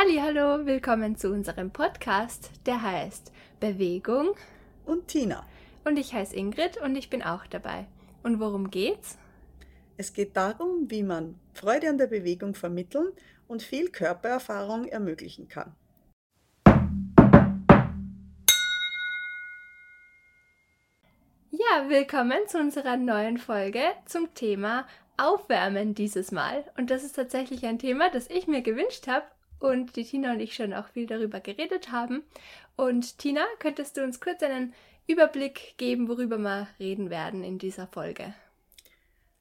Hallo, willkommen zu unserem Podcast, der heißt Bewegung und Tina. Und ich heiße Ingrid und ich bin auch dabei. Und worum geht's? Es geht darum, wie man Freude an der Bewegung vermitteln und viel Körpererfahrung ermöglichen kann. Ja, willkommen zu unserer neuen Folge zum Thema Aufwärmen dieses Mal. Und das ist tatsächlich ein Thema, das ich mir gewünscht habe und die Tina und ich schon auch viel darüber geredet haben. Und Tina, könntest du uns kurz einen Überblick geben, worüber wir reden werden in dieser Folge?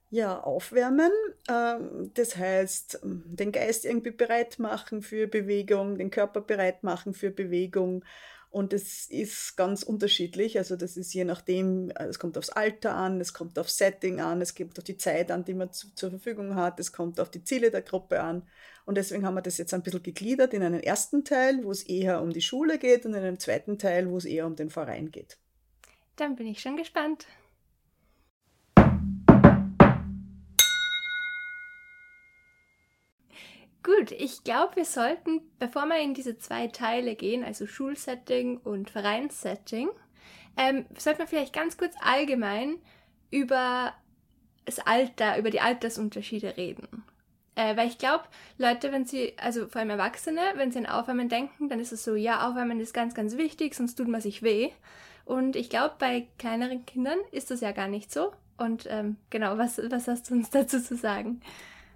Ja, aufwärmen, ähm, das heißt, den Geist irgendwie bereit machen für Bewegung, den Körper bereit machen für Bewegung. Und es ist ganz unterschiedlich. Also das ist je nachdem, äh, es kommt aufs Alter an, es kommt aufs Setting an, es kommt auf die Zeit an, die man zu, zur Verfügung hat, es kommt auf die Ziele der Gruppe an. Und deswegen haben wir das jetzt ein bisschen gegliedert in einen ersten Teil, wo es eher um die Schule geht und in einem zweiten Teil, wo es eher um den Verein geht. Dann bin ich schon gespannt. Gut, ich glaube, wir sollten, bevor wir in diese zwei Teile gehen, also Schulsetting und Vereinssetting, ähm, sollten wir vielleicht ganz kurz allgemein über das Alter, über die Altersunterschiede reden. Äh, weil ich glaube, Leute, wenn sie, also vor allem Erwachsene, wenn sie an Aufwärmen denken, dann ist es so, ja, Aufwärmen ist ganz, ganz wichtig, sonst tut man sich weh. Und ich glaube, bei kleineren Kindern ist das ja gar nicht so. Und ähm, genau, was, was hast du uns dazu zu sagen?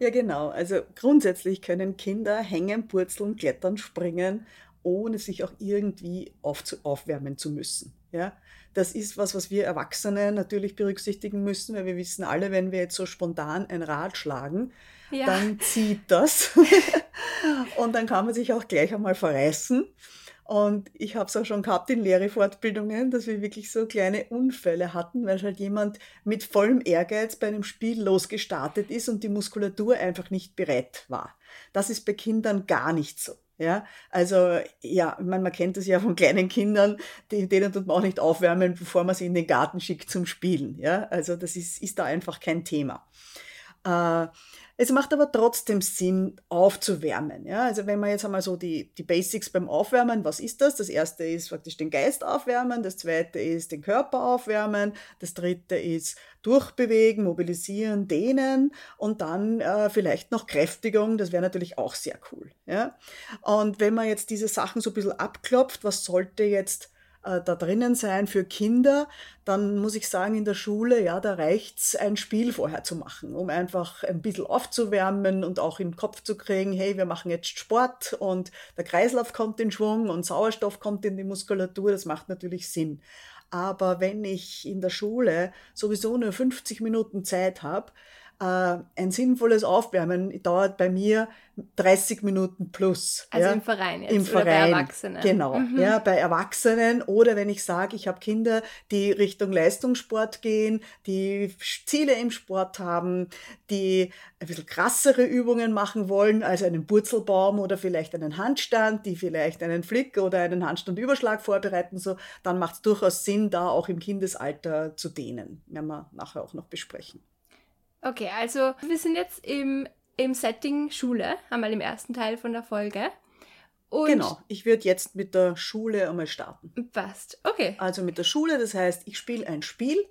Ja, genau. Also grundsätzlich können Kinder hängen, purzeln, klettern, springen, ohne sich auch irgendwie aufzu aufwärmen zu müssen. Ja, das ist was, was wir Erwachsene natürlich berücksichtigen müssen, weil wir wissen alle, wenn wir jetzt so spontan ein Rad schlagen, ja. dann zieht das. und dann kann man sich auch gleich einmal verreißen. Und ich habe es auch schon gehabt in Lehrerfortbildungen, dass wir wirklich so kleine Unfälle hatten, weil halt jemand mit vollem Ehrgeiz bei einem Spiel losgestartet ist und die Muskulatur einfach nicht bereit war. Das ist bei Kindern gar nicht so. Ja, also ja, man, man kennt das ja von kleinen Kindern, die, denen tut man auch nicht aufwärmen, bevor man sie in den Garten schickt zum Spielen. Ja, also das ist, ist da einfach kein Thema. Äh, es macht aber trotzdem Sinn, aufzuwärmen. Ja? Also wenn man jetzt einmal so die, die Basics beim Aufwärmen, was ist das? Das erste ist praktisch den Geist aufwärmen, das zweite ist den Körper aufwärmen, das dritte ist durchbewegen, mobilisieren, dehnen und dann äh, vielleicht noch Kräftigung, das wäre natürlich auch sehr cool. Ja? Und wenn man jetzt diese Sachen so ein bisschen abklopft, was sollte jetzt äh, da drinnen sein für Kinder, dann muss ich sagen, in der Schule, ja, da reicht's ein Spiel vorher zu machen, um einfach ein bisschen aufzuwärmen und auch im Kopf zu kriegen, hey, wir machen jetzt Sport und der Kreislauf kommt in Schwung und Sauerstoff kommt in die Muskulatur, das macht natürlich Sinn. Aber wenn ich in der Schule sowieso nur 50 Minuten Zeit habe, ein sinnvolles Aufwärmen dauert bei mir 30 Minuten plus. Also ja? im Verein jetzt Im Verein, bei Erwachsenen. Genau, mhm. ja, bei Erwachsenen oder wenn ich sage, ich habe Kinder, die Richtung Leistungssport gehen, die Ziele im Sport haben, die ein bisschen krassere Übungen machen wollen, also einen Purzelbaum oder vielleicht einen Handstand, die vielleicht einen Flick oder einen Handstandüberschlag vorbereiten, so, dann macht es durchaus Sinn, da auch im Kindesalter zu dehnen. Werden wir nachher auch noch besprechen. Okay, also wir sind jetzt im, im Setting Schule, einmal im ersten Teil von der Folge. Und genau, ich würde jetzt mit der Schule einmal starten. Passt, okay. Also mit der Schule, das heißt, ich spiele ein Spiel.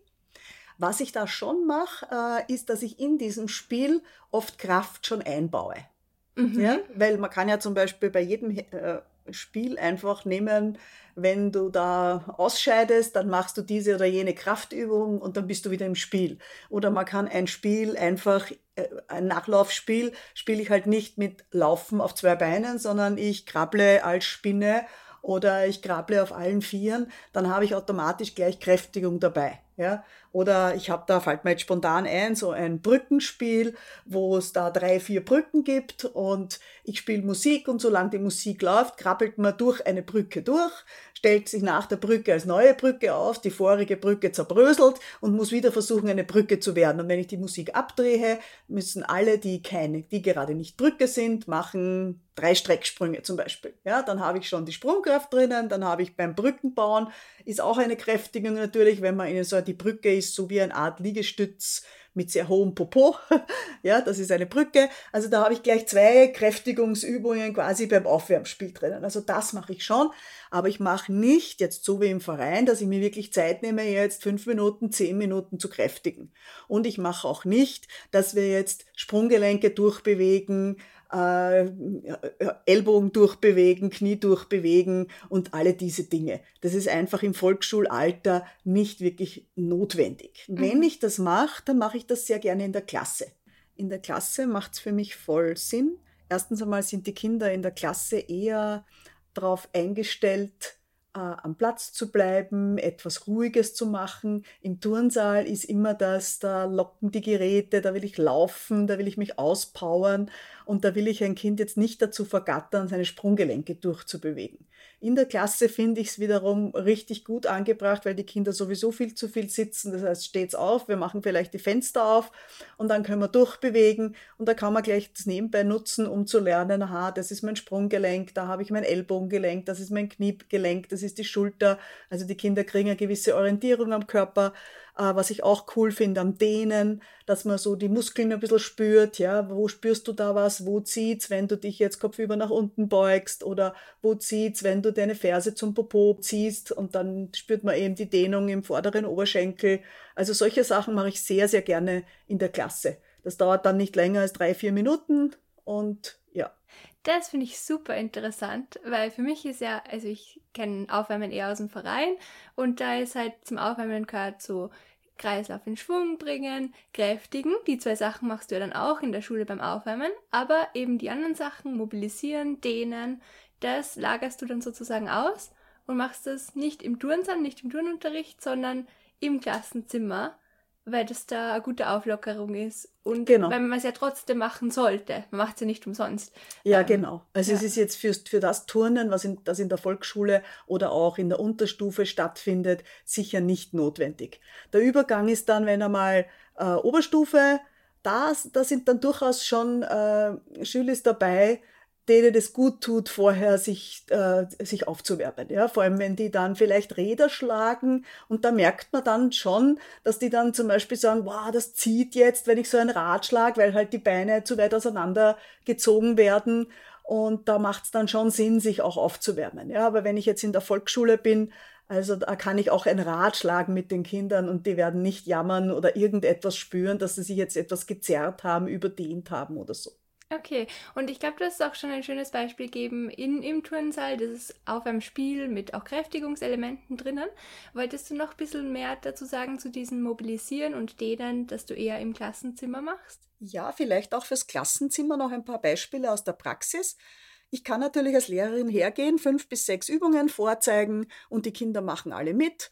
Was ich da schon mache, äh, ist, dass ich in diesem Spiel oft Kraft schon einbaue. Mhm. Ja? Weil man kann ja zum Beispiel bei jedem äh, Spiel einfach nehmen, wenn du da ausscheidest, dann machst du diese oder jene Kraftübung und dann bist du wieder im Spiel. Oder man kann ein Spiel einfach, äh, ein Nachlaufspiel, spiele ich halt nicht mit Laufen auf zwei Beinen, sondern ich krabble als Spinne oder ich krabble auf allen Vieren, dann habe ich automatisch gleich Kräftigung dabei. Ja? Oder ich habe da, fällt mir jetzt spontan ein, so ein Brückenspiel, wo es da drei, vier Brücken gibt und ich spiele Musik und solange die Musik läuft, krabbelt man durch eine Brücke durch, stellt sich nach der Brücke als neue Brücke auf, die vorige Brücke zerbröselt und muss wieder versuchen, eine Brücke zu werden. Und wenn ich die Musik abdrehe, müssen alle, die keine, die gerade nicht Brücke sind, machen drei Strecksprünge zum Beispiel. Ja, dann habe ich schon die Sprungkraft drinnen, dann habe ich beim Brückenbauen, ist auch eine Kräftigung natürlich, wenn man in so die Brücke ist, so wie eine Art Liegestütz mit sehr hohem Popo. ja, das ist eine Brücke. Also da habe ich gleich zwei Kräftigungsübungen quasi beim Aufwärmspiel drinnen. Also das mache ich schon. Aber ich mache nicht jetzt so wie im Verein, dass ich mir wirklich Zeit nehme, jetzt fünf Minuten, zehn Minuten zu kräftigen. Und ich mache auch nicht, dass wir jetzt Sprunggelenke durchbewegen, äh, Ellbogen durchbewegen, Knie durchbewegen und alle diese Dinge. Das ist einfach im Volksschulalter nicht wirklich notwendig. Mhm. Wenn ich das mache, dann mache ich das sehr gerne in der Klasse. In der Klasse macht es für mich voll Sinn. Erstens einmal sind die Kinder in der Klasse eher darauf eingestellt, äh, am Platz zu bleiben, etwas Ruhiges zu machen. Im Turnsaal ist immer das, da locken die Geräte, da will ich laufen, da will ich mich auspowern und da will ich ein Kind jetzt nicht dazu vergattern, seine Sprunggelenke durchzubewegen. In der Klasse finde ich es wiederum richtig gut angebracht, weil die Kinder sowieso viel zu viel sitzen. Das heißt, steht's auf, wir machen vielleicht die Fenster auf und dann können wir durchbewegen und da kann man gleich das nebenbei nutzen, um zu lernen, aha, das ist mein Sprunggelenk, da habe ich mein Ellbogengelenk, das ist mein Kniegelenk, das ist die Schulter. Also die Kinder kriegen eine gewisse Orientierung am Körper. Äh, was ich auch cool finde am Dehnen, dass man so die Muskeln ein bisschen spürt, ja, wo spürst du da was, wo zieht's, wenn du dich jetzt kopfüber nach unten beugst oder wo zieht's, wenn du deine Ferse zum Popo ziehst und dann spürt man eben die Dehnung im vorderen Oberschenkel. Also solche Sachen mache ich sehr, sehr gerne in der Klasse. Das dauert dann nicht länger als drei, vier Minuten und ja. Das finde ich super interessant, weil für mich ist ja, also ich kenne Aufwärmen eher aus dem Verein und da ist halt zum Aufwärmen gehört so Kreislauf in Schwung bringen, kräftigen. Die zwei Sachen machst du ja dann auch in der Schule beim Aufwärmen. Aber eben die anderen Sachen, mobilisieren, dehnen, das lagerst du dann sozusagen aus und machst das nicht im Turnsaal, nicht im Turnunterricht, sondern im Klassenzimmer weil das da eine gute Auflockerung ist und genau. weil man es ja trotzdem machen sollte. Man macht es ja nicht umsonst. Ja, ähm, genau. Also ja. es ist jetzt für, für das Turnen, was in, das in der Volksschule oder auch in der Unterstufe stattfindet, sicher nicht notwendig. Der Übergang ist dann, wenn einmal äh, Oberstufe, da, da sind dann durchaus schon äh, Schüler dabei, denen es gut tut, vorher sich, äh, sich aufzuwärmen. Ja? Vor allem, wenn die dann vielleicht Räder schlagen und da merkt man dann schon, dass die dann zum Beispiel sagen, wow, das zieht jetzt, wenn ich so ein Rad schlage, weil halt die Beine zu weit auseinander gezogen werden. Und da macht es dann schon Sinn, sich auch aufzuwärmen. Ja? Aber wenn ich jetzt in der Volksschule bin, also da kann ich auch ein Rad schlagen mit den Kindern und die werden nicht jammern oder irgendetwas spüren, dass sie sich jetzt etwas gezerrt haben, überdehnt haben oder so. Okay, und ich glaube, du hast auch schon ein schönes Beispiel gegeben in, im Turnsaal. Das ist auf einem Spiel mit auch Kräftigungselementen drinnen. Wolltest du noch ein bisschen mehr dazu sagen zu diesem Mobilisieren und Dehnen, das du eher im Klassenzimmer machst? Ja, vielleicht auch fürs Klassenzimmer noch ein paar Beispiele aus der Praxis. Ich kann natürlich als Lehrerin hergehen, fünf bis sechs Übungen vorzeigen und die Kinder machen alle mit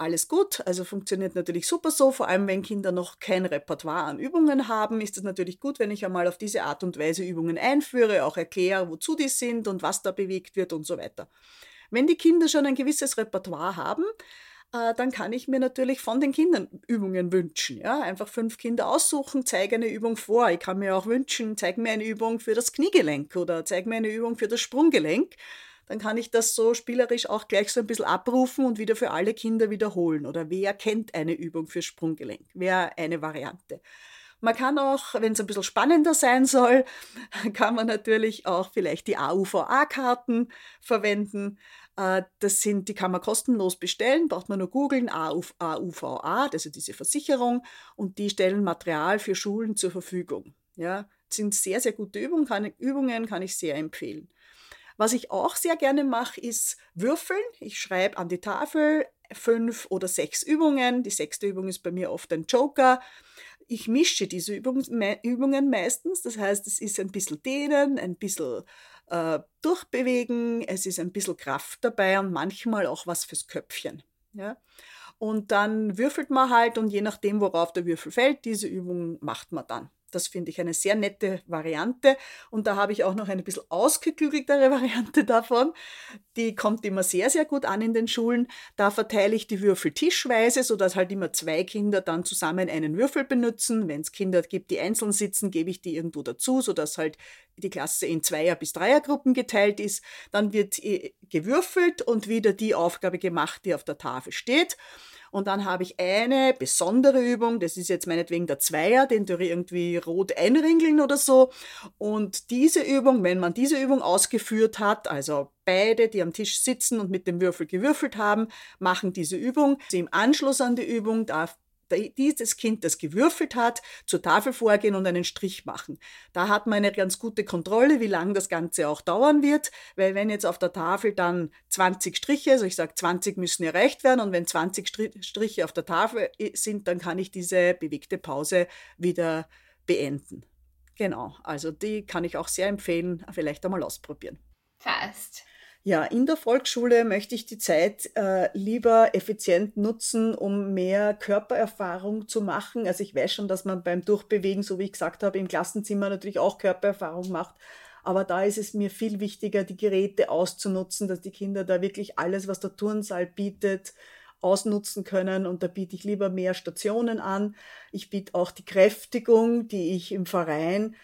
alles gut. Also funktioniert natürlich super so. Vor allem, wenn Kinder noch kein Repertoire an Übungen haben, ist es natürlich gut, wenn ich einmal auf diese Art und Weise Übungen einführe, auch erkläre, wozu die sind und was da bewegt wird und so weiter. Wenn die Kinder schon ein gewisses Repertoire haben, äh, dann kann ich mir natürlich von den Kindern Übungen wünschen. Ja? Einfach fünf Kinder aussuchen, zeige eine Übung vor. Ich kann mir auch wünschen, zeig mir eine Übung für das Kniegelenk oder zeig mir eine Übung für das Sprunggelenk dann kann ich das so spielerisch auch gleich so ein bisschen abrufen und wieder für alle Kinder wiederholen. Oder wer kennt eine Übung für Sprunggelenk? Wäre eine Variante. Man kann auch, wenn es ein bisschen spannender sein soll, kann man natürlich auch vielleicht die AUVA-Karten verwenden. Äh, das sind, die kann man kostenlos bestellen, braucht man nur googeln, AUVA, also diese Versicherung, und die stellen Material für Schulen zur Verfügung. Ja, sind sehr, sehr gute Übungen, kann, Übungen, kann ich sehr empfehlen. Was ich auch sehr gerne mache, ist Würfeln. Ich schreibe an die Tafel fünf oder sechs Übungen. Die sechste Übung ist bei mir oft ein Joker. Ich mische diese Übungen meistens. Das heißt, es ist ein bisschen Dehnen, ein bisschen äh, Durchbewegen, es ist ein bisschen Kraft dabei und manchmal auch was fürs Köpfchen. Ja? Und dann würfelt man halt und je nachdem, worauf der Würfel fällt, diese Übung macht man dann. Das finde ich eine sehr nette Variante. Und da habe ich auch noch eine bisschen ausgeklügeltere Variante davon. Die kommt immer sehr, sehr gut an in den Schulen. Da verteile ich die Würfel tischweise, sodass halt immer zwei Kinder dann zusammen einen Würfel benutzen. Wenn es Kinder gibt, die einzeln sitzen, gebe ich die irgendwo dazu, sodass halt die Klasse in Zweier- bis Dreiergruppen geteilt ist. Dann wird äh, gewürfelt und wieder die Aufgabe gemacht, die auf der Tafel steht. Und dann habe ich eine besondere Übung, das ist jetzt meinetwegen der Zweier, den du irgendwie rot einringeln oder so. Und diese Übung, wenn man diese Übung ausgeführt hat, also beide, die am Tisch sitzen und mit dem Würfel gewürfelt haben, machen diese Übung. Im Anschluss an die Übung darf dieses Kind, das gewürfelt hat, zur Tafel vorgehen und einen Strich machen. Da hat man eine ganz gute Kontrolle, wie lange das Ganze auch dauern wird, weil wenn jetzt auf der Tafel dann 20 Striche, also ich sage 20 müssen erreicht werden und wenn 20 Striche auf der Tafel sind, dann kann ich diese bewegte Pause wieder beenden. Genau, also die kann ich auch sehr empfehlen, vielleicht einmal ausprobieren. Fast. Ja, in der Volksschule möchte ich die Zeit äh, lieber effizient nutzen, um mehr Körpererfahrung zu machen. Also ich weiß schon, dass man beim Durchbewegen, so wie ich gesagt habe, im Klassenzimmer natürlich auch Körpererfahrung macht. Aber da ist es mir viel wichtiger, die Geräte auszunutzen, dass die Kinder da wirklich alles, was der Turnsaal bietet, ausnutzen können. Und da biete ich lieber mehr Stationen an. Ich biete auch die Kräftigung, die ich im Verein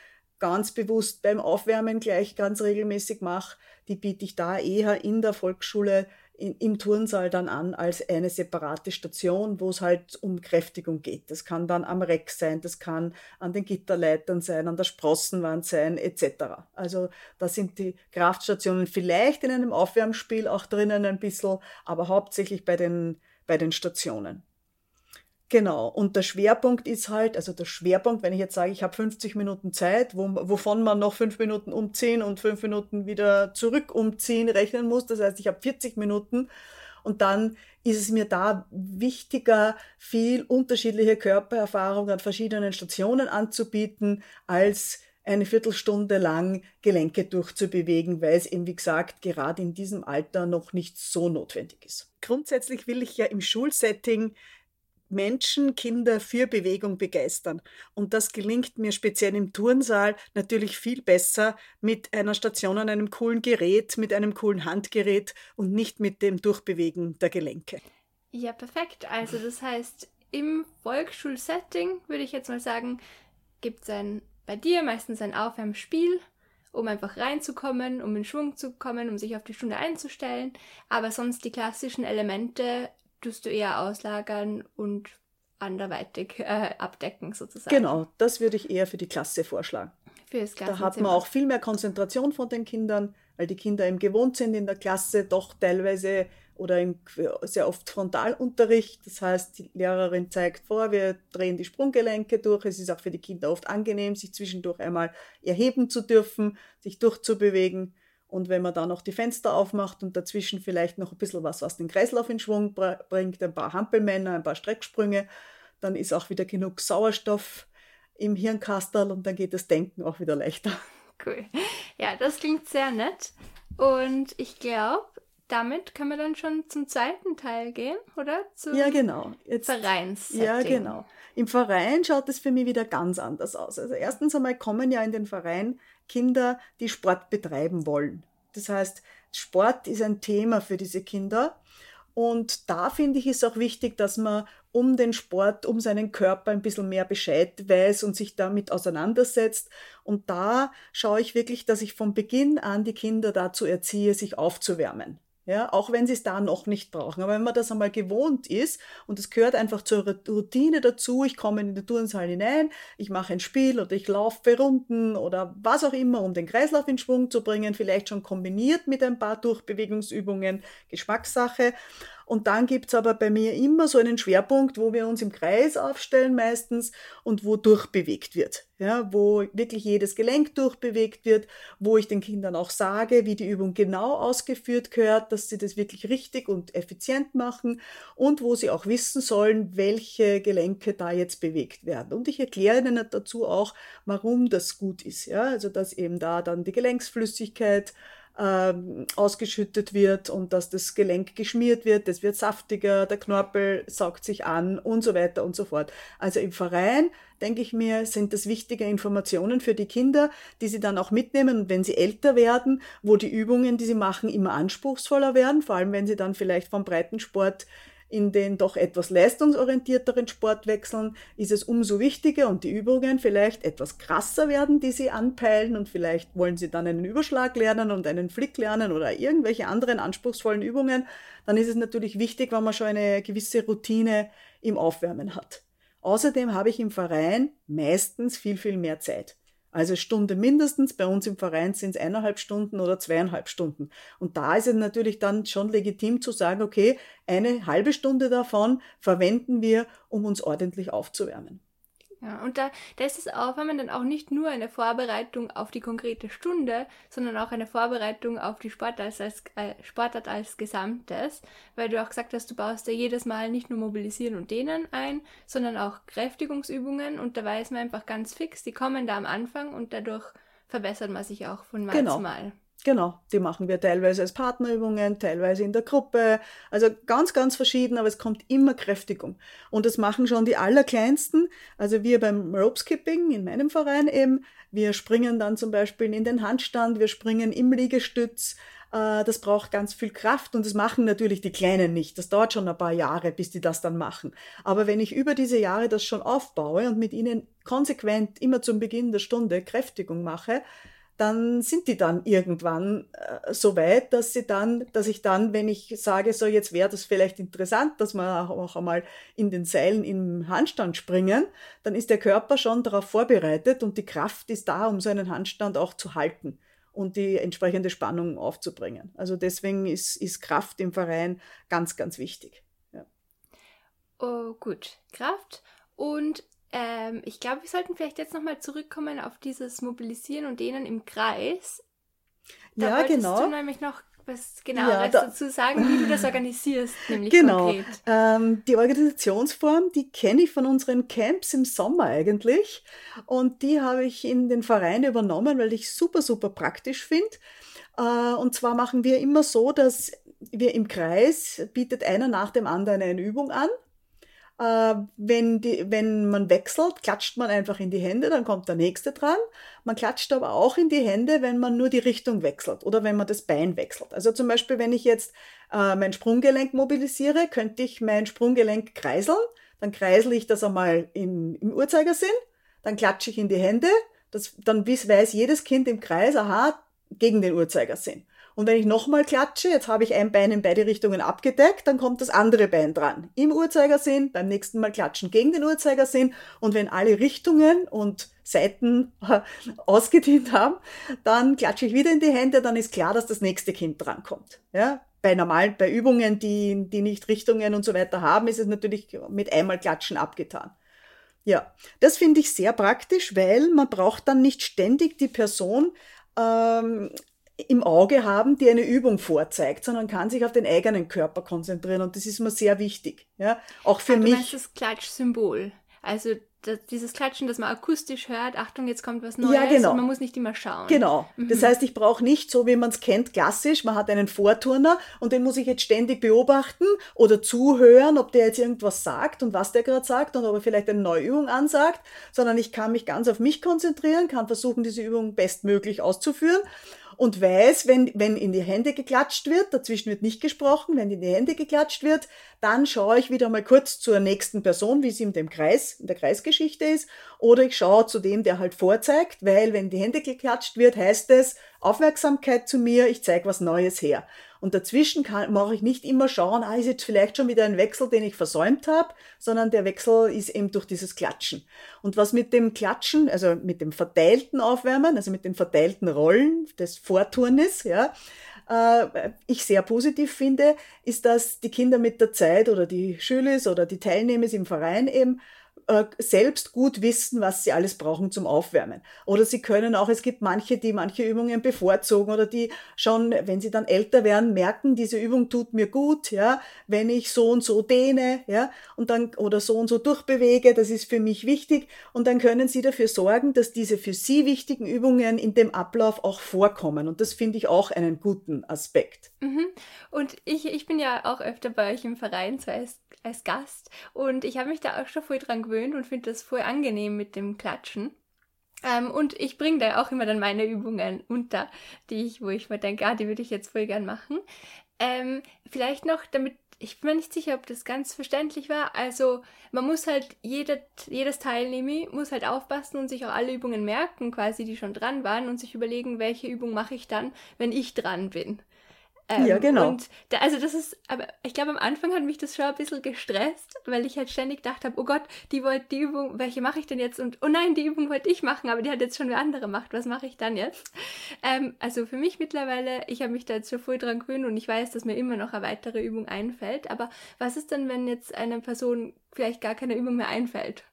ganz bewusst beim Aufwärmen gleich ganz regelmäßig mache, die biete ich da eher in der Volksschule in, im Turnsaal dann an als eine separate Station, wo es halt um Kräftigung geht. Das kann dann am Reck sein, das kann an den Gitterleitern sein, an der Sprossenwand sein, etc. Also da sind die Kraftstationen vielleicht in einem Aufwärmspiel auch drinnen ein bisschen, aber hauptsächlich bei den, bei den Stationen. Genau, und der Schwerpunkt ist halt, also der Schwerpunkt, wenn ich jetzt sage, ich habe 50 Minuten Zeit, wo, wovon man noch 5 Minuten umziehen und 5 Minuten wieder zurück umziehen rechnen muss, das heißt, ich habe 40 Minuten und dann ist es mir da wichtiger, viel unterschiedliche Körpererfahrung an verschiedenen Stationen anzubieten, als eine Viertelstunde lang Gelenke durchzubewegen, weil es eben, wie gesagt, gerade in diesem Alter noch nicht so notwendig ist. Grundsätzlich will ich ja im Schulsetting Menschen, Kinder für Bewegung begeistern. Und das gelingt mir speziell im Turnsaal natürlich viel besser mit einer Station an einem coolen Gerät, mit einem coolen Handgerät und nicht mit dem Durchbewegen der Gelenke. Ja, perfekt. Also das heißt, im Volksschulsetting würde ich jetzt mal sagen, gibt es ein bei dir meistens ein Aufwärmspiel, um einfach reinzukommen, um in Schwung zu kommen, um sich auf die Stunde einzustellen. Aber sonst die klassischen Elemente tust du eher auslagern und anderweitig äh, abdecken sozusagen. Genau, das würde ich eher für die Klasse vorschlagen. Für das da hat man auch viel mehr Konzentration von den Kindern, weil die Kinder eben gewohnt sind in der Klasse doch teilweise oder im, sehr oft Frontalunterricht. Das heißt, die Lehrerin zeigt vor, wir drehen die Sprunggelenke durch. Es ist auch für die Kinder oft angenehm, sich zwischendurch einmal erheben zu dürfen, sich durchzubewegen. Und wenn man da noch die Fenster aufmacht und dazwischen vielleicht noch ein bisschen was, was den Kreislauf in Schwung bringt, ein paar Hampelmänner, ein paar Strecksprünge, dann ist auch wieder genug Sauerstoff im Hirnkastel und dann geht das Denken auch wieder leichter. Cool. Ja, das klingt sehr nett. Und ich glaube, damit können wir dann schon zum zweiten Teil gehen, oder? Zum ja, genau. Jetzt, Vereinssetting. Ja, genau. Im Verein schaut es für mich wieder ganz anders aus. Also erstens einmal kommen ja in den Verein Kinder, die Sport betreiben wollen. Das heißt, Sport ist ein Thema für diese Kinder. Und da finde ich es auch wichtig, dass man um den Sport, um seinen Körper ein bisschen mehr Bescheid weiß und sich damit auseinandersetzt. Und da schaue ich wirklich, dass ich von Beginn an die Kinder dazu erziehe, sich aufzuwärmen. Ja, auch wenn sie es da noch nicht brauchen. Aber wenn man das einmal gewohnt ist und es gehört einfach zur Routine dazu, ich komme in den Turnsaal hinein, ich mache ein Spiel oder ich laufe Runden oder was auch immer, um den Kreislauf in Schwung zu bringen, vielleicht schon kombiniert mit ein paar Durchbewegungsübungen, Geschmackssache. Und dann gibt's aber bei mir immer so einen Schwerpunkt, wo wir uns im Kreis aufstellen meistens und wo durchbewegt wird. Ja, wo wirklich jedes Gelenk durchbewegt wird, wo ich den Kindern auch sage, wie die Übung genau ausgeführt gehört, dass sie das wirklich richtig und effizient machen und wo sie auch wissen sollen, welche Gelenke da jetzt bewegt werden. Und ich erkläre ihnen dazu auch, warum das gut ist. Ja, also dass eben da dann die Gelenksflüssigkeit ähm, ausgeschüttet wird und dass das Gelenk geschmiert wird, das wird saftiger, der Knorpel saugt sich an und so weiter und so fort. Also im Verein, denke ich mir, sind das wichtige Informationen für die Kinder, die sie dann auch mitnehmen wenn sie älter werden, wo die Übungen, die sie machen, immer anspruchsvoller werden, vor allem wenn sie dann vielleicht vom Breitensport in den doch etwas leistungsorientierteren Sportwechseln ist es umso wichtiger und die Übungen vielleicht etwas krasser werden, die sie anpeilen und vielleicht wollen sie dann einen Überschlag lernen und einen Flick lernen oder irgendwelche anderen anspruchsvollen Übungen, dann ist es natürlich wichtig, wenn man schon eine gewisse Routine im Aufwärmen hat. Außerdem habe ich im Verein meistens viel, viel mehr Zeit. Also Stunde mindestens, bei uns im Verein sind es eineinhalb Stunden oder zweieinhalb Stunden. Und da ist es natürlich dann schon legitim zu sagen, okay, eine halbe Stunde davon verwenden wir, um uns ordentlich aufzuwärmen. Ja, und da, da ist das Aufwärmen dann auch nicht nur eine Vorbereitung auf die konkrete Stunde, sondern auch eine Vorbereitung auf die Sportart als, äh, Sportart als Gesamtes, weil du auch gesagt hast, du baust ja jedes Mal nicht nur Mobilisieren und Dehnen ein, sondern auch Kräftigungsübungen und da weiß man einfach ganz fix, die kommen da am Anfang und dadurch verbessert man sich auch von Mal genau. zu Mal. Genau, die machen wir teilweise als Partnerübungen, teilweise in der Gruppe. Also ganz, ganz verschieden, aber es kommt immer Kräftigung. Und das machen schon die Allerkleinsten. Also wir beim Rope Skipping in meinem Verein eben. Wir springen dann zum Beispiel in den Handstand, wir springen im Liegestütz. Äh, das braucht ganz viel Kraft und das machen natürlich die Kleinen nicht. Das dauert schon ein paar Jahre, bis die das dann machen. Aber wenn ich über diese Jahre das schon aufbaue und mit ihnen konsequent immer zum Beginn der Stunde Kräftigung mache, dann sind die dann irgendwann äh, so weit, dass sie dann, dass ich dann, wenn ich sage, so jetzt wäre das vielleicht interessant, dass wir auch einmal in den Seilen im Handstand springen, dann ist der Körper schon darauf vorbereitet und die Kraft ist da, um so einen Handstand auch zu halten und die entsprechende Spannung aufzubringen. Also deswegen ist, ist Kraft im Verein ganz, ganz wichtig. Ja. Oh, gut, Kraft. Und ähm, ich glaube, wir sollten vielleicht jetzt nochmal zurückkommen auf dieses Mobilisieren und Dehnen im Kreis. Da ja, genau. du nämlich noch was genaueres ja, da, dazu sagen, wie du das organisierst, nämlich genau. konkret. Ähm, die Organisationsform, die kenne ich von unseren Camps im Sommer eigentlich und die habe ich in den Verein übernommen, weil ich super, super praktisch finde. Äh, und zwar machen wir immer so, dass wir im Kreis bietet einer nach dem anderen eine Übung an äh, wenn, die, wenn man wechselt, klatscht man einfach in die Hände, dann kommt der nächste dran. Man klatscht aber auch in die Hände, wenn man nur die Richtung wechselt oder wenn man das Bein wechselt. Also zum Beispiel, wenn ich jetzt äh, mein Sprunggelenk mobilisiere, könnte ich mein Sprunggelenk kreiseln. Dann kreisel ich das einmal in, im Uhrzeigersinn, dann klatsche ich in die Hände. Das, dann weiß jedes Kind im Kreis, aha, gegen den Uhrzeigersinn. Und wenn ich nochmal klatsche, jetzt habe ich ein Bein in beide Richtungen abgedeckt, dann kommt das andere Bein dran. Im Uhrzeigersinn, beim nächsten Mal klatschen gegen den Uhrzeigersinn. Und wenn alle Richtungen und Seiten ausgedient haben, dann klatsche ich wieder in die Hände, dann ist klar, dass das nächste Kind drankommt. Ja? Bei normalen, bei Übungen, die, die nicht Richtungen und so weiter haben, ist es natürlich mit einmal Klatschen abgetan. Ja, das finde ich sehr praktisch, weil man braucht dann nicht ständig die Person ähm, im Auge haben, die eine Übung vorzeigt, sondern kann sich auf den eigenen Körper konzentrieren und das ist mir sehr wichtig. Ja, auch für ah, mich. Meinst das Klatschsymbol. Also das, dieses Klatschen, das man akustisch hört, Achtung, jetzt kommt was Neues ja, genau. und man muss nicht immer schauen. Genau. Mhm. Das heißt, ich brauche nicht so, wie man es kennt, klassisch, man hat einen Vorturner und den muss ich jetzt ständig beobachten oder zuhören, ob der jetzt irgendwas sagt und was der gerade sagt und ob er vielleicht eine neue Übung ansagt, sondern ich kann mich ganz auf mich konzentrieren, kann versuchen, diese Übung bestmöglich auszuführen und weiß, wenn, wenn in die Hände geklatscht wird, dazwischen wird nicht gesprochen, wenn in die Hände geklatscht wird, dann schaue ich wieder mal kurz zur nächsten Person, wie sie in dem Kreis, in der Kreisgeschichte ist, oder ich schaue zu dem, der halt vorzeigt, weil wenn die Hände geklatscht wird, heißt es Aufmerksamkeit zu mir, ich zeige was Neues her. Und dazwischen kann, mache ich nicht immer schauen, ah, ist jetzt vielleicht schon wieder ein Wechsel, den ich versäumt habe, sondern der Wechsel ist eben durch dieses Klatschen. Und was mit dem Klatschen, also mit dem verteilten Aufwärmen, also mit den verteilten Rollen des Vorturnes, ja, äh, ich sehr positiv finde, ist, dass die Kinder mit der Zeit oder die Schüler oder die Teilnehmer im Verein eben äh, selbst gut wissen, was sie alles brauchen zum Aufwärmen. Oder sie können auch, es gibt manche, die manche Übungen bevorzugen oder die schon, wenn sie dann älter werden, merken, diese Übung tut mir gut, ja, wenn ich so und so dehne, ja, und dann, oder so und so durchbewege, das ist für mich wichtig. Und dann können sie dafür sorgen, dass diese für sie wichtigen Übungen in dem Ablauf auch vorkommen. Und das finde ich auch einen guten Aspekt. Mhm. Und ich, ich bin ja auch öfter bei euch im Verein, so als, als Gast. Und ich habe mich da auch schon voll dran gewöhnt und finde das voll angenehm mit dem Klatschen. Ähm, und ich bringe da auch immer dann meine Übungen unter, die ich, wo ich mir denke, ah, die würde ich jetzt voll gern machen. Ähm, vielleicht noch, damit ich bin mir nicht sicher, ob das ganz verständlich war. Also man muss halt, jede, jedes Teilnehmer muss halt aufpassen und sich auch alle Übungen merken, quasi, die schon dran waren und sich überlegen, welche Übung mache ich dann, wenn ich dran bin. Ähm, ja, genau. Und da, also das ist, aber ich glaube, am Anfang hat mich das schon ein bisschen gestresst, weil ich halt ständig gedacht habe, oh Gott, die wollte die Übung, welche mache ich denn jetzt? Und oh nein, die Übung wollte ich machen, aber die hat jetzt schon wer andere gemacht. Was mache ich dann jetzt? Ähm, also für mich mittlerweile, ich habe mich da jetzt schon voll dran gewöhnt und ich weiß, dass mir immer noch eine weitere Übung einfällt. Aber was ist denn, wenn jetzt einer Person vielleicht gar keine Übung mehr einfällt?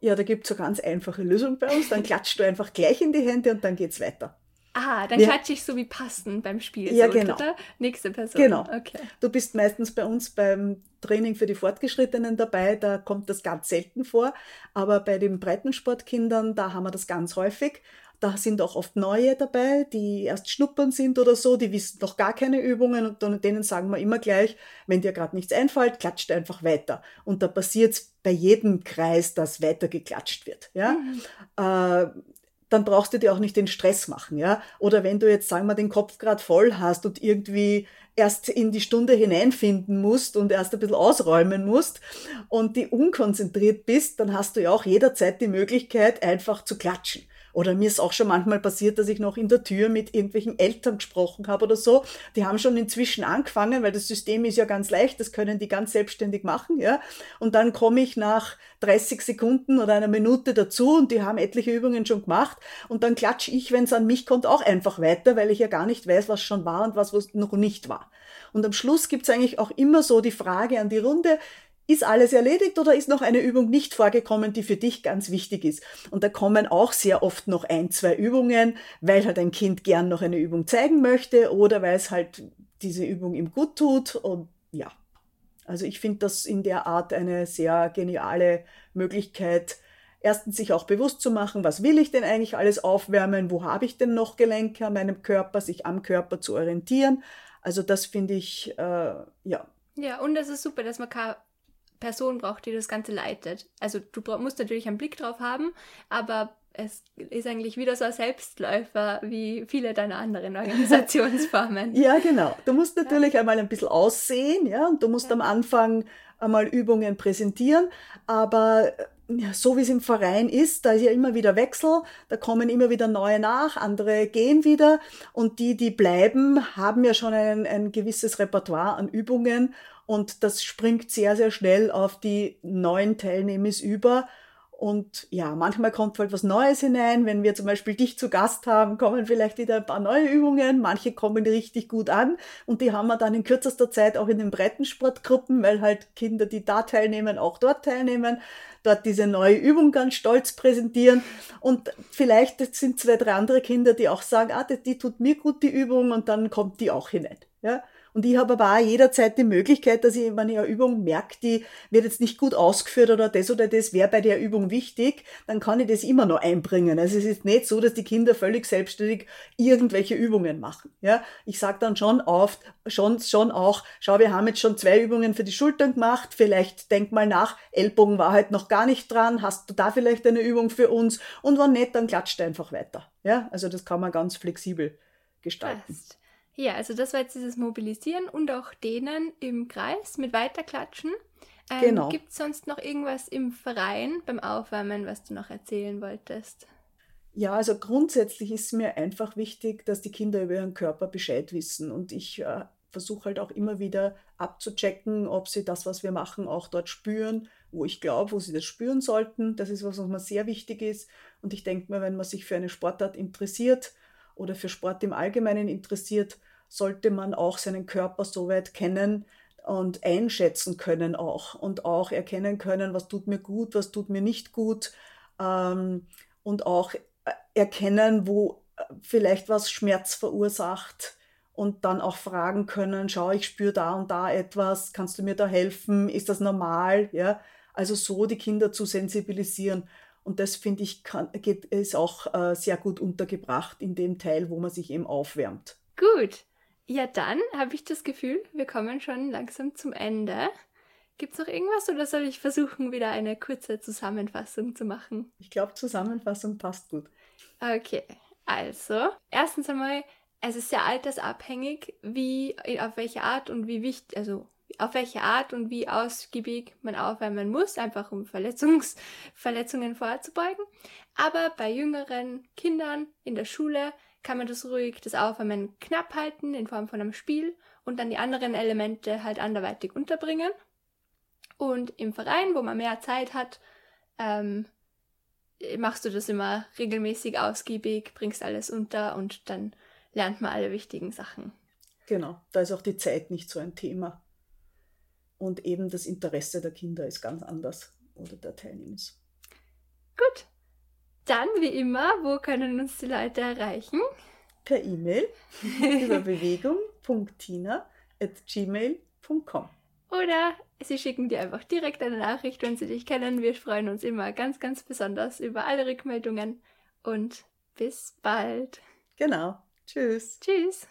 Ja, da gibt es eine ganz einfache Lösung bei uns. Dann klatscht du einfach gleich in die Hände und dann geht es weiter. Ah, dann ja. klatsche ich so wie passend beim Spiel. Ja, so, genau. Oder? Nächste Person. Genau. Okay. Du bist meistens bei uns beim Training für die Fortgeschrittenen dabei, da kommt das ganz selten vor. Aber bei den Breitensportkindern, da haben wir das ganz häufig. Da sind auch oft neue dabei, die erst schnuppern sind oder so, die wissen noch gar keine Übungen und denen sagen wir immer gleich, wenn dir gerade nichts einfällt, klatscht einfach weiter. Und da passiert es bei jedem Kreis, dass weiter geklatscht wird. Ja? Mhm. Äh, dann brauchst du dir auch nicht den Stress machen, ja. Oder wenn du jetzt, sagen wir, den Kopf gerade voll hast und irgendwie erst in die Stunde hineinfinden musst und erst ein bisschen ausräumen musst und die unkonzentriert bist, dann hast du ja auch jederzeit die Möglichkeit, einfach zu klatschen. Oder mir ist auch schon manchmal passiert, dass ich noch in der Tür mit irgendwelchen Eltern gesprochen habe oder so. Die haben schon inzwischen angefangen, weil das System ist ja ganz leicht, das können die ganz selbstständig machen, ja. Und dann komme ich nach 30 Sekunden oder einer Minute dazu und die haben etliche Übungen schon gemacht und dann klatsche ich, wenn es an mich kommt, auch einfach weiter, weil ich ja gar nicht weiß, was schon war und was, was noch nicht war. Und am Schluss gibt es eigentlich auch immer so die Frage an die Runde, ist alles erledigt oder ist noch eine Übung nicht vorgekommen, die für dich ganz wichtig ist? Und da kommen auch sehr oft noch ein, zwei Übungen, weil halt ein Kind gern noch eine Übung zeigen möchte oder weil es halt diese Übung ihm gut tut und ja. Also ich finde das in der Art eine sehr geniale Möglichkeit, erstens sich auch bewusst zu machen, was will ich denn eigentlich alles aufwärmen, wo habe ich denn noch Gelenke an meinem Körper, sich am Körper zu orientieren. Also das finde ich, äh, ja. Ja, und es ist super, dass man kann Person braucht, die das Ganze leitet. Also du musst natürlich einen Blick drauf haben, aber es ist eigentlich wieder so ein Selbstläufer wie viele deiner anderen Organisationsformen. ja, genau. Du musst natürlich ja. einmal ein bisschen aussehen, ja, und du musst ja. am Anfang einmal Übungen präsentieren, aber so wie es im Verein ist, da ist ja immer wieder Wechsel, da kommen immer wieder neue nach, andere gehen wieder und die, die bleiben, haben ja schon ein, ein gewisses Repertoire an Übungen und das springt sehr, sehr schnell auf die neuen Teilnehmer über. Und ja, manchmal kommt halt was Neues hinein. Wenn wir zum Beispiel dich zu Gast haben, kommen vielleicht wieder ein paar neue Übungen. Manche kommen richtig gut an und die haben wir dann in kürzester Zeit auch in den Breitensportgruppen, weil halt Kinder, die da teilnehmen, auch dort teilnehmen, dort diese neue Übung ganz stolz präsentieren. Und vielleicht sind zwei, drei andere Kinder, die auch sagen, ah, die, die tut mir gut, die Übung, und dann kommt die auch hinein. Ja? Und ich habe aber auch jederzeit die Möglichkeit, dass ich, wenn ich eine Übung merke, die wird jetzt nicht gut ausgeführt oder das oder das wäre bei der Übung wichtig, dann kann ich das immer noch einbringen. Also es ist nicht so, dass die Kinder völlig selbstständig irgendwelche Übungen machen. Ja, ich sage dann schon oft, schon, schon auch, schau, wir haben jetzt schon zwei Übungen für die Schultern gemacht, vielleicht denk mal nach, Ellbogen war halt noch gar nicht dran, hast du da vielleicht eine Übung für uns? Und wenn nicht, dann klatscht einfach weiter. Ja, also das kann man ganz flexibel gestalten. Passt. Ja, also das war jetzt dieses Mobilisieren und auch denen im Kreis mit Weiterklatschen. Ähm, genau. Gibt es sonst noch irgendwas im Verein beim Aufwärmen, was du noch erzählen wolltest? Ja, also grundsätzlich ist mir einfach wichtig, dass die Kinder über ihren Körper Bescheid wissen. Und ich äh, versuche halt auch immer wieder abzuchecken, ob sie das, was wir machen, auch dort spüren, wo ich glaube, wo sie das spüren sollten. Das ist was, was mir sehr wichtig ist. Und ich denke mir, wenn man sich für eine Sportart interessiert oder für Sport im Allgemeinen interessiert, sollte man auch seinen Körper so weit kennen und einschätzen können auch und auch erkennen können, was tut mir gut, was tut mir nicht gut ähm, und auch äh, erkennen, wo äh, vielleicht was Schmerz verursacht und dann auch fragen können, schau, ich spüre da und da etwas, kannst du mir da helfen, ist das normal, ja, also so die Kinder zu sensibilisieren und das finde ich kann, geht, ist auch äh, sehr gut untergebracht in dem Teil, wo man sich eben aufwärmt. Gut, ja, dann habe ich das Gefühl, wir kommen schon langsam zum Ende. Gibt es noch irgendwas oder soll ich versuchen, wieder eine kurze Zusammenfassung zu machen? Ich glaube, Zusammenfassung passt gut. Okay, also, erstens einmal, es ist sehr altersabhängig, wie, auf welche Art und wie wichtig, also auf welche Art und wie ausgiebig man aufwärmen muss, einfach um Verletzungs Verletzungen vorzubeugen. Aber bei jüngeren Kindern in der Schule kann man das ruhig, das Aufwärmen knapp halten in Form von einem Spiel und dann die anderen Elemente halt anderweitig unterbringen. Und im Verein, wo man mehr Zeit hat, ähm, machst du das immer regelmäßig ausgiebig, bringst alles unter und dann lernt man alle wichtigen Sachen. Genau, da ist auch die Zeit nicht so ein Thema. Und eben das Interesse der Kinder ist ganz anders oder der Teilnehmer. Gut, dann wie immer, wo können uns die Leute erreichen? Per E-Mail über bewegung.tina.gmail.com Oder sie schicken dir einfach direkt eine Nachricht, wenn sie dich kennen. Wir freuen uns immer ganz, ganz besonders über alle Rückmeldungen und bis bald. Genau. Tschüss. Tschüss.